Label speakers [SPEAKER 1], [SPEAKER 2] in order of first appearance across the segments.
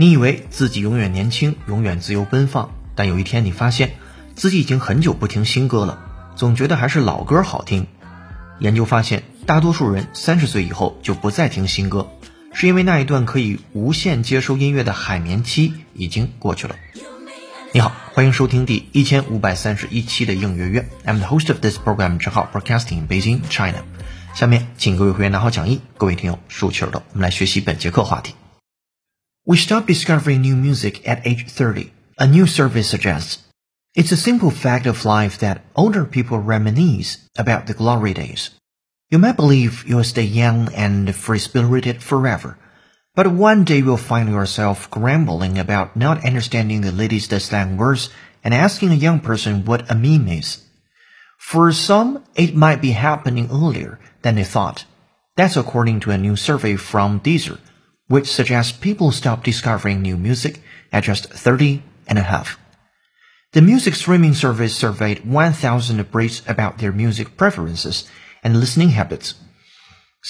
[SPEAKER 1] 你以为自己永远年轻，永远自由奔放，但有一天你发现自己已经很久不听新歌了，总觉得还是老歌好听。研究发现，大多数人三十岁以后就不再听新歌，是因为那一段可以无限接收音乐的海绵期已经过去了。你好，欢迎收听第一千五百三十一期的应月月。I'm the host of this program，正好 broadcasting in Beijing, China。下面请各位会员拿好讲义，各位听友竖起耳朵，我们来学习本节课话题。We stop discovering new music at age 30. A new survey suggests. It's a simple fact of life that older people reminisce about the glory days. You might believe you'll stay young and free-spirited forever, but one day you'll find yourself grumbling about not understanding the latest slang words and asking a young person what a meme is. For some, it might be happening earlier than they thought. That's according to a new survey from Deezer, which suggests people stop discovering new music at just 30 and a half. The music streaming service surveyed 1,000 Brits about their music preferences and listening habits.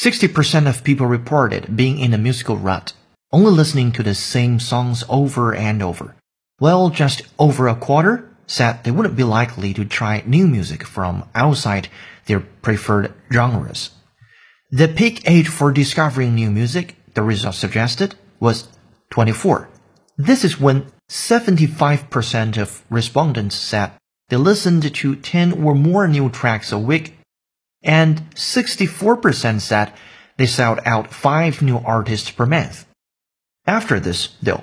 [SPEAKER 1] 60% of people reported being in a musical rut, only listening to the same songs over and over. While just over a quarter said they wouldn't be likely to try new music from outside their preferred genres. The peak age for discovering new music the results suggested was 24. This is when 75% of respondents said they listened to 10 or more new tracks a week, and 64% said they sought out 5 new artists per month. After this, though,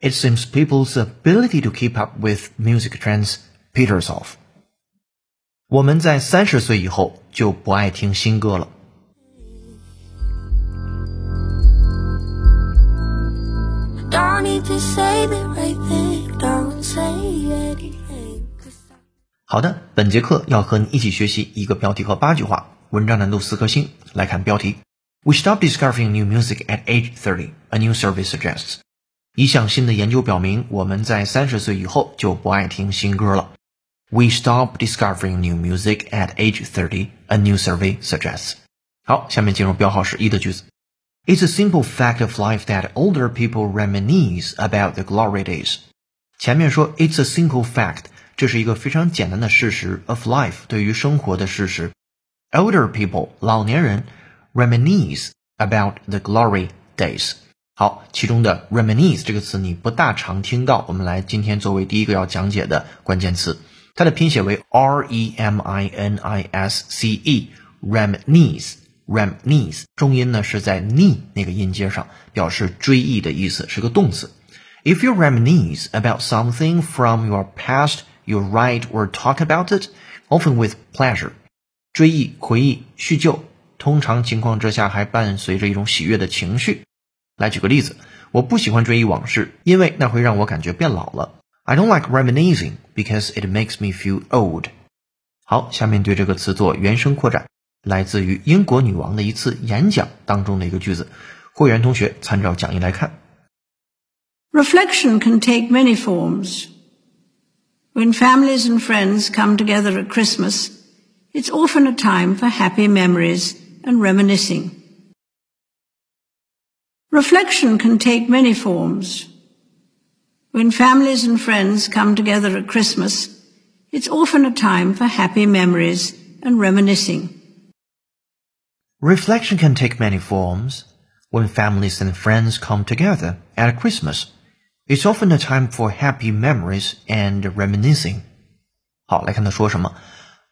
[SPEAKER 1] it seems people's ability to keep up with music trends peters off. 我们在三十岁以后就不爱听新歌了。
[SPEAKER 2] Don't need to say the right thing, don't say anything. 'cause I-
[SPEAKER 1] 好的，本节课要和你一起学习一个标题和八句话，文章难度四颗星。来看标题：We stop discovering new music at age thirty. A new survey suggests. 一项新的研究表明，我们在三十岁以后就不爱听新歌了。We stop discovering new music at age thirty. A new survey suggests. 好，下面进入标号是一的句子。It's a simple fact of life that older people reminisce about the glory days. 前面说 It's a simple fact，这是一个非常简单的事实 of life，对于生活的事实。Older people，老年人 reminisce about the glory days。好，其中的 reminisce 这个词你不大常听到，我们来今天作为第一个要讲解的关键词， 它的拼写为 r e m i n i s c e，reminisce。Remnise，重音呢是在 ni 那个音阶上，表示追忆的意思，是个动词。If you reminisce about something from your past, you write or talk about it, often with pleasure. 追忆、回忆、叙旧，通常情况之下还伴随着一种喜悦的情绪。来举个例子，我不喜欢追忆往事，因为那会让我感觉变老了。I don't like reminiscing because it makes me feel old. 好，下面对这个词做原声扩展，来自于英国女王的一次演讲当中的一个句子。会员同学参照讲义来看。
[SPEAKER 3] Reflection can take many forms. When families and friends come together at Christmas, it's often a time for happy memories and reminiscing. Reflection can take many forms. When families and friends come together at Christmas, it's often a time for happy memories and reminiscing.
[SPEAKER 1] Reflection can take many forms. When families and friends come together at Christmas, it's often a time for happy memories and reminiscing. 好，来看他说什么。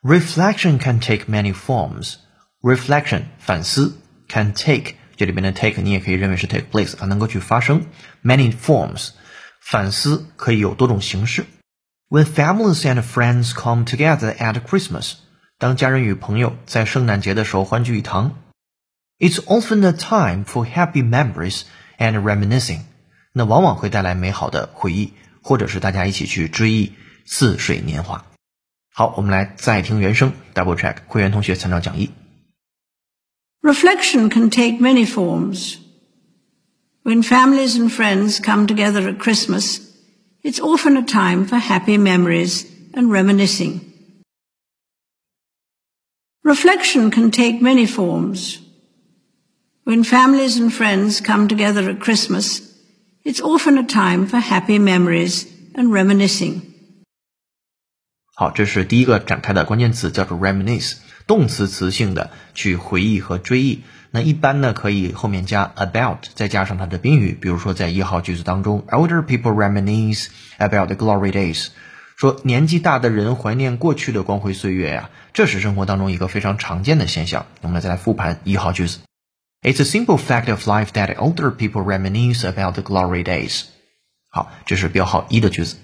[SPEAKER 1] Reflection can take many forms. Reflection 反思 can take 这里边的 take 你也可以认为是 take place 啊，能够去发生 many forms。 反思可以有多种形式。When families and friends come together at Christmas，当家人与朋友在圣诞节的时候欢聚一堂，It's often a time for happy memories and reminiscing。那往往会带来美好的回忆，或者是大家一起去追忆似水年华。好，我们来再听原声，double check。会员同学参照讲义。
[SPEAKER 3] Reflection can take many forms. When families and friends come together at Christmas, it's often a time for happy memories and reminiscing. Reflection can take many forms. When families and friends come together at Christmas, it's often a time for happy memories and reminiscing.
[SPEAKER 1] 好，这是第一个展开的关键词，叫做 reminisce，动词词性的去回忆和追忆。 那一般呢，可以后面加 about，再加上它的宾语。比如说，在一号句子当中，older people reminisce about the glory days，说年纪大的人怀念过去的光辉岁月呀，这是生活当中一个非常常见的现象。我们再来复盘一号句子，It's a simple fact of life that older people reminisce about the glory days。好，这是标号一的句子。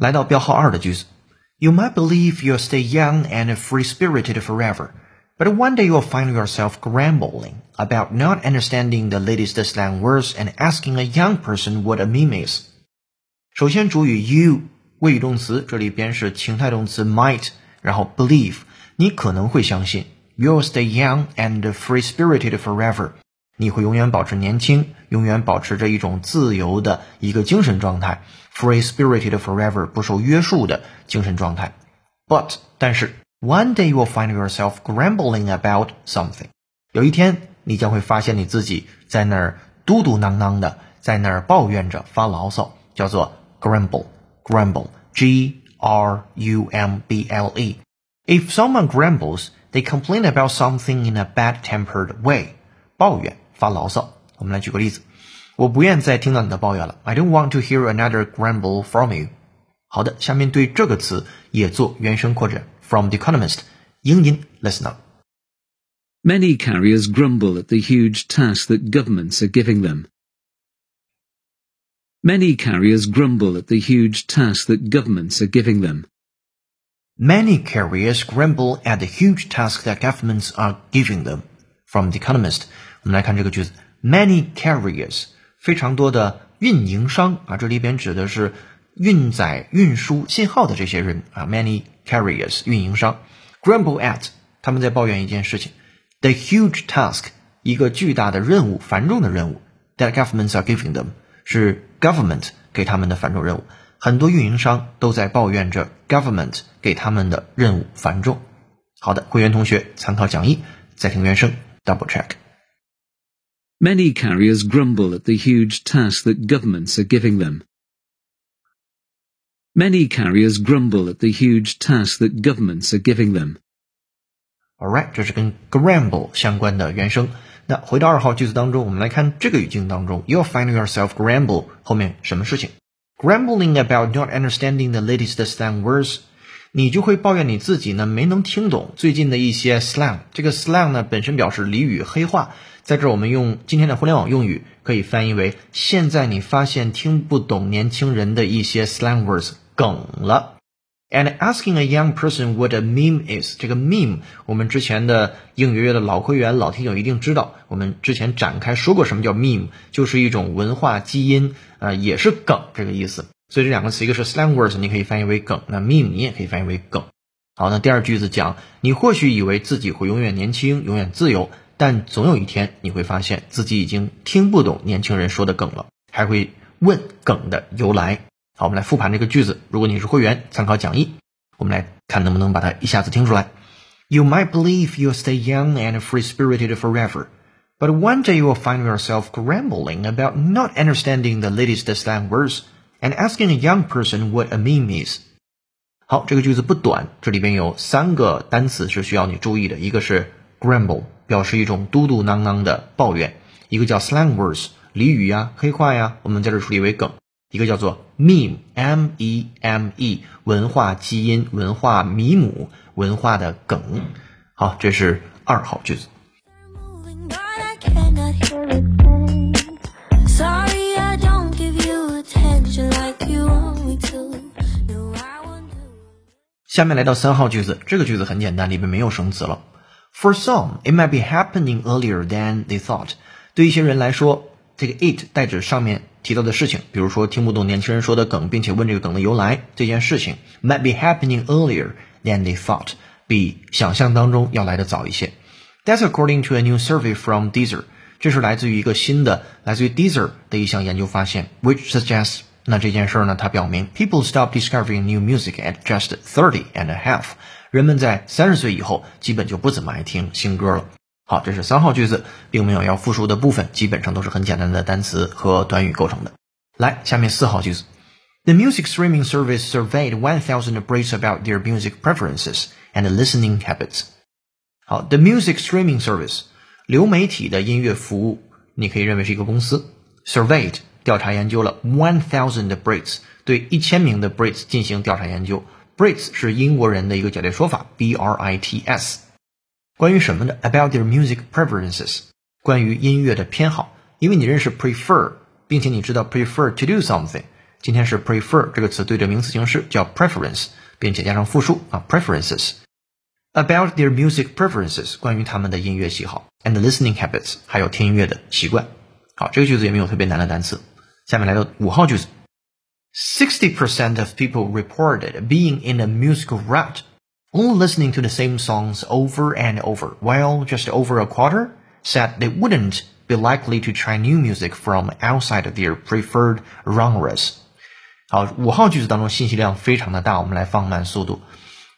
[SPEAKER 1] 来到标号二的句子，You might believe you'll stay young and free-spirited forever, but one day you'll find yourself grumbling about not understanding the latest slang words and asking a young person what a meme is. 首先，主语 you 谓语动词，这里边是情态动词 might，然后 believe，你可能会相信 you'll stay young and free-spirited forever，你会永远保持年轻，永远保持着一种自由的一个精神状态 ，free-spirited forever 不受约束的精神状态。But 但是，one day you will find yourself grumbling about something，有一天你将会发现你自己在那儿嘟嘟囔囔的，在那儿抱怨着发牢骚，叫做 grumble，grumble，g r u m b l e。If someone grumbles, they complain about something in a bad-tempered way. 抱怨、发牢骚。我们来举个例子， 我不愿再听到你的抱怨了。I don't want to hear another grumble from you. 好的，下面对这个词也做原声扩展。From The Economist，英音，listen up。
[SPEAKER 4] Many carriers grumble at the huge task that governments are giving them. Many carriers grumble at the huge task that governments are giving them.
[SPEAKER 1] Many carriers grumble at the huge task that governments are giving them. From The Economist，我们来看这个句子：Many carriers， 非常多的运营商啊，这里边指的是运载、运输信号的这些人啊。Many carriers，运营商，grumble at，他们在抱怨一件事情：the huge task，一个巨大的任务、繁重的任务，that governments are giving them，是 government 给他们的繁重任务。很多运营商都在抱怨着 government 给他们的任务繁重。好的，会员同学参考讲义，再听原声，double check。
[SPEAKER 4] Many carriers grumble at the huge task that governments are giving them. Many carriers grumble at the huge task that governments are giving them.
[SPEAKER 1] Alright，这是跟 grumble 相关的原声。那回到二号句子当中，我们来看这个语境当中，You'll find yourself grumble 后面什么事情？Grumbling about not understanding the latest slang words，你就会抱怨你自己呢没能听懂最近的一些 slang。这个 slang 呢本身表示俚语、黑话， 在这儿我们用今天的互联网用语可以翻译为：现在你发现听不懂年轻人的一些 slang words 梗了。And asking a young person what a meme is，这个 meme 我们之前的应约约的老会员、老听友一定知道，我们之前展开说过什么叫 meme，就是一种文化基因，呃，也是梗这个意思。所以这两个词，一个是 slang words，你可以翻译为梗，那 meme 你也可以翻译为梗。好，那第二句子讲，你或许以为自己会永远年轻、永远自由，但总有一天你会发现自己已经听不懂年轻人说的梗了，还会问梗的由来。好，我们来复盘这个句子。如果你是会员，参考讲义，我们来看能不能把它一下子听出来。You might believe you'll stay young and free-spirited forever, but one day you will find yourself grumbling about not understanding the latest slang words and asking a young person what a meme is. 好，这个句子不短，这里边有三个单词是需要你注意的，一个是 grumble，表示一种嘟嘟囔囔的抱怨；一个叫 slang words，俚语呀、黑话呀，我们在这处理为梗。一个叫做 meme，m e m e，文化基因、文化米姆、文化的梗。好，这是二号句子。下面来到三号句子，这个句子很简单，里面没有生词了。For some, it might be happening earlier than they thought。对一些人来说，这个 it 代指上面提到的事情，比如说听不懂年轻人说的梗，并且问这个梗的由来，这件事情 might be happening earlier than they thought，比想象当中要来的早一些。That's according to a new survey from Deezer。这是来自于一个新的来自于 Deezer 的一项研究发现，which suggests 那这件事儿呢，它表明 people stop discovering new music at just thirty and a half。 人们在三十岁以后，基本就不怎么爱听新歌了。好，这是三号句子，并没有要复述的部分，基本上都是很简单的单词和短语构成的。来，下面四号句子：The music streaming service surveyed one thousand Brits about their music preferences and listening habits。好，The music streaming service，流媒体的音乐服务，你可以认为是一个公司。Surveyed，调查研究了 one thousand Brits，对一千名的 Brits 进行调查研究。Brits 是英国人的一个简略说法，B R I T S。关于什么的？About their music preferences，关于音乐的偏好。因为你认识 prefer，并且你知道 prefer to do something。今天是 prefer 这个词对着名词形式叫 preference，并且加上复数啊 preferences。About their music preferences，关于他们的音乐喜好，and listening habits，还有听音乐的习惯。好，这个句子也没有特别难的单词。下面来到五号句子：Sixty percent of people reported being in a musical rut only listening to the same songs over and over, while just over a quarter said they wouldn't be likely to try new music from outside their preferred genres. 好，五号句子当中信息量非常的大，我们来放慢速度。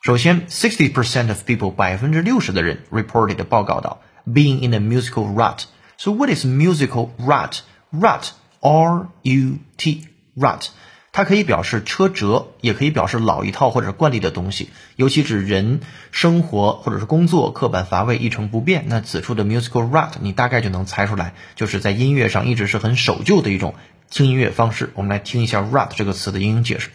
[SPEAKER 1] 首先，sixty percent of people 百分之六十的人 reported 报告到 being in a musical rut. So what is musical rut? Rut, R U T, rut. 它可以表示车辙，也可以表示老一套或者惯例的东西，尤其指人生活或者是工作刻板乏味、一成不变。那此处的 musical rut，你大概就能猜出来，就是在音乐上一直是很守旧的一种听音乐方式。我们来听一下 rut 这个词的英英解释：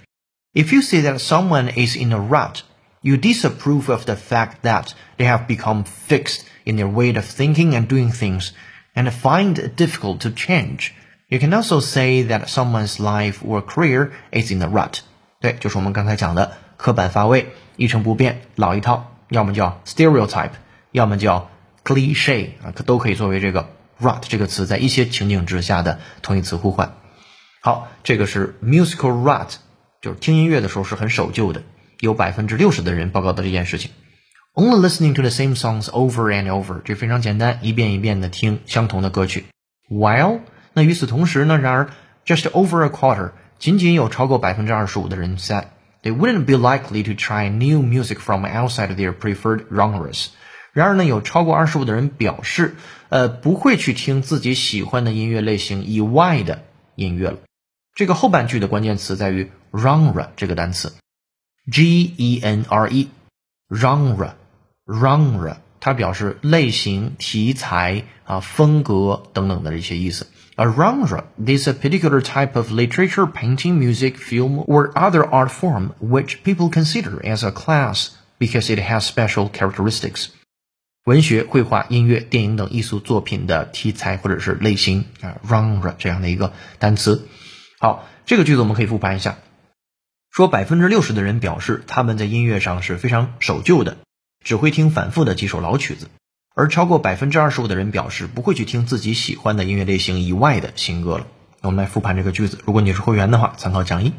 [SPEAKER 1] If you say that someone is in a rut, you disapprove of the fact that they have become fixed in their way of thinking and doing things, and find it difficult to change. You can also say that someone's life or career is in the rut。对，就是我们刚才讲的刻板乏味、一成不变、老一套，要么叫 stereotype，要么叫 cliche 啊，都可以作为这个 rut 这个词在一些情景之下的同义词互换。好，这个是 musical rut，就是听音乐的时候是很守旧的，有百分之六十的人报告的这件事情。Only listening to the same songs over and over，这非常简单，一遍一遍的听相同的歌曲。While 那与此同时呢？然而，just over a quarter，仅仅有超过百分之二十五的人 said they wouldn't be likely to try new music from outside their preferred genres。然而呢，有超过二十五的人表示，呃，不会去听自己喜欢的音乐类型以外的音乐了。这个后半句的关键词在于 genre 这个单词，G E N R E，genre，genre，它表示类型、题材啊、风格等等的这些意思。A genre is a particular type of literature, painting, music, film, or other art form which people consider as a class because it has special characteristics. 文学、绘画、音乐、电影等艺术作品的题材或者是类型啊，genre 这样的一个单词。好，这个句子我们可以复盘一下，说百分之六十的人表示他们在音乐上是非常守旧的，只会听反复的几首老曲子。而超过百分之二十五的人表示不会去听自己喜欢的音乐类型以外的新歌了。我们来复盘这个句子。如果你是会员的话，参考讲义。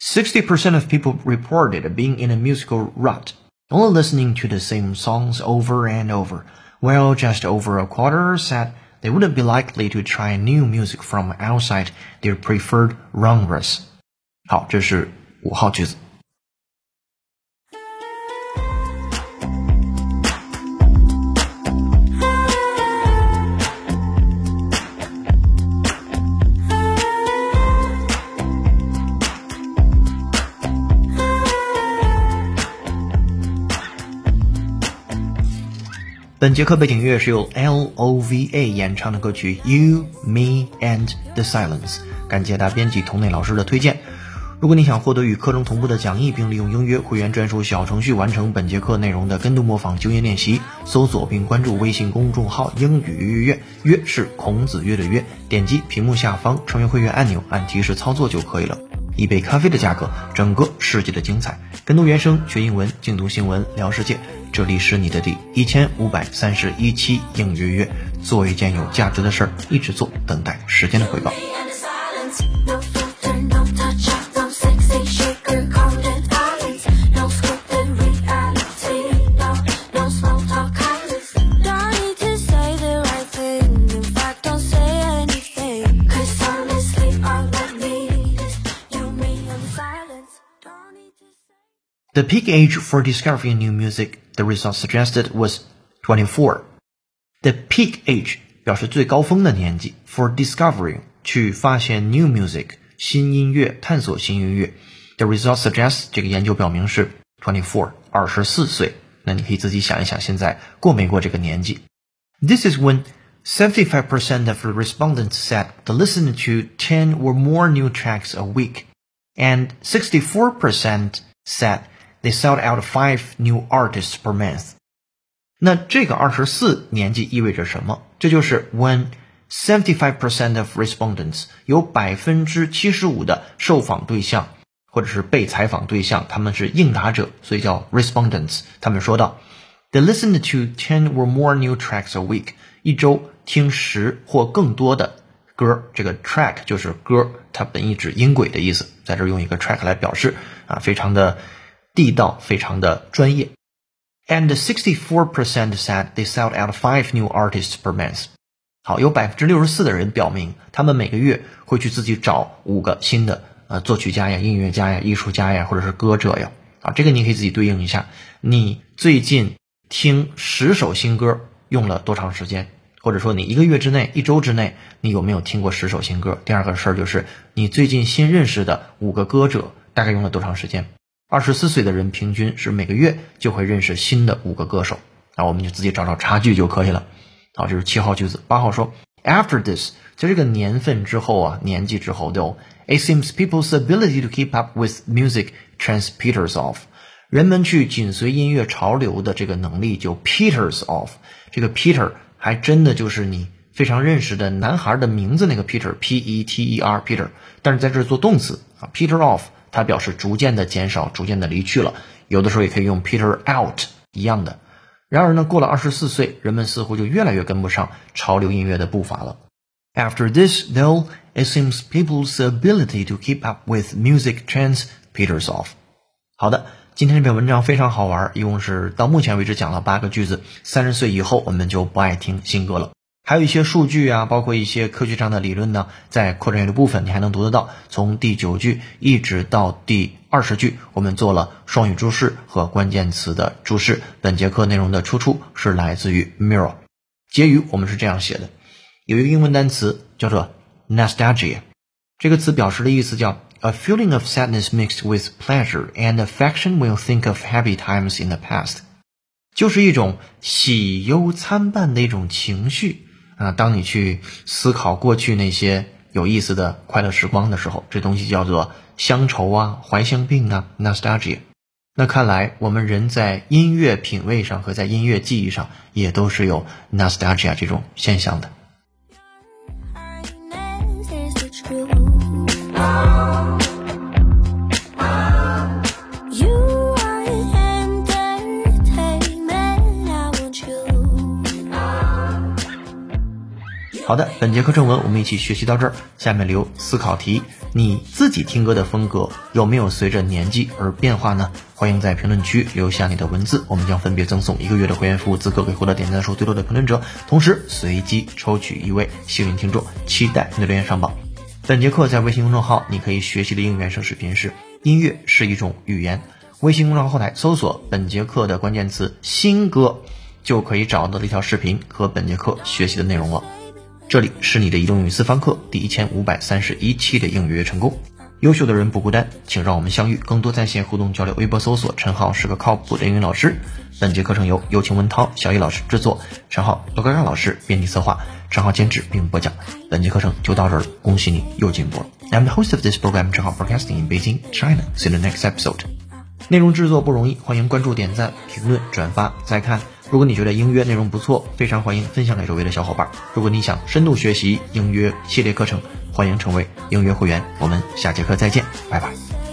[SPEAKER 1] Sixty percent of people reported being in a musical rut, only listening to the same songs over and over, while just over a quarter said they wouldn't be likely to try new music from outside their preferred genres. 好，这是五号句子。 本节课背景乐是由 L O V A 演唱的歌曲 You, Me and the Silence，感谢大编辑童内老师的推荐。如果你想获得与课程同步的讲义，并利用英约会员专属小程序完成本节课内容的跟读模仿、纠音练习，搜索并关注微信公众号“英语约约”，约是孔子约的约，点击屏幕下方成为会员按钮，按提示操作就可以了。一杯咖啡的价格，整个世界的精彩。跟读原声，学英文，精读新闻，聊世界。这里是你的第一千五百三十一期应约约，做一件有价值的事儿，一直做，等待时间的回报。The peak age for discovering new music, the results suggested was 24. The peak age 表示最高峰的年纪，for discovering 去发现 new music 新音乐，探索新音乐。The result suggests 这个研究表明是 twenty four 二十四岁。那你可以自己想一想，现在过没过这个年纪？This is when 75% of the respondents said they listened to 10 or more new tracks a week, and 64% said they sought out five new artists per month. 那这个二十四年纪意味着什么？这就是 when seventy-five percent of respondents 有百分之七十五的受访对象或者是被采访对象，他们是应答者，所以叫 respondents。他们说到，they listened to ten or more new tracks a week，一周听十或更多的歌。这个 track 就是歌，它本意指音轨的意思，在这用一个 track 来表示啊，非常的地道，非常的专业。And 64% said they sought out five new artists per month。好，有百分之六十四的人表明，他们每个月会去自己找五个新的呃作曲家呀、音乐家呀、艺术家呀，或者是歌者呀。啊，这个你可以自己对应一下。你最近听十首新歌用了多长时间？或者说你一个月之内、一周之内，你有没有听过十首新歌？第二个事儿就是你最近新认识的五个歌者，大概用了多长时间？二十四岁的人平均是每个月就会认识新的五个歌手，那我们就自己找找差距就可以了。好，这是七号句子。八号说，After this，在这个年份之后啊，年纪之后都，it seems people's ability to keep up with music transpeters off。人们去紧随音乐潮流的这个能力就 peters off。这个 Peter 还真的就是你非常认识的男孩的名字那个 Peter，P E T E R Peter，但是在这做动词啊，peter off。它表示逐渐的减少，逐渐的离去了。有的时候也可以用 peter out 一样的。然而呢，过了二十四岁，人们似乎就越来越跟不上潮流音乐的步伐了。After this, though, it seems people's ability to keep up with music trends peters off. 好的，今天这篇文章非常好玩，一共是到目前为止讲了八个句子。三十岁以后，我们就不爱听新歌了。还有一些数据啊，包括一些科学上的理论呢，在扩展阅读部分你还能读得到。从第九句一直到第二十句，我们做了双语注释和关键词的注释。本节课内容的出处是来自于 Mirror。结语我们是这样写的：有一个英文单词叫做 nostalgia，这个词表示的意思叫 a feeling of sadness mixed with pleasure and affection will think of happy times in the past，就是一种喜忧参半的一种情绪。啊，当你去思考过去那些有意思的快乐时光的时候，这东西叫做乡愁啊、怀乡病啊 （nostalgia）。那看来我们人在音乐品味上和在音乐记忆上也都是有 nostalgia 这种现象的。好的，本节课正文我们一起学习到这儿。下面留思考题：你自己听歌的风格有没有随着年纪而变化呢？欢迎在评论区留下你的文字，我们将分别赠送一个月的会员服务资格给获得点赞数最多的评论者，同时随机抽取一位幸运听众，期待你的留言上榜。本节课在微信公众号你可以学习的英语原声视频是音乐是一种语言。微信公众号后台搜索本节课的关键词“新歌”，就可以找到这条视频和本节课学习的内容了。这里是你的移动英语私房课第一千五百三十一期的应约成功。优秀的人不孤单，请让我们相遇，更多在线互动交流。微博搜索陈浩是个靠谱的英语老师。本节课程由有请文涛、小易老师制作，陈浩、罗高让老师编辑策划，陈浩监制并播讲。本节课程就到这儿了，恭喜你又进步了。I'm the host of this program, 陈浩 Broadcasting in Beijing, China. See you the next episode. 内容制作不容易，欢迎关注、点赞、评论、转发、再看。如果你觉得音乐内容不错，非常欢迎分享给周围的小伙伴。如果你想深度学习音乐系列课程，欢迎成为音乐会员。我们下节课再见，拜拜。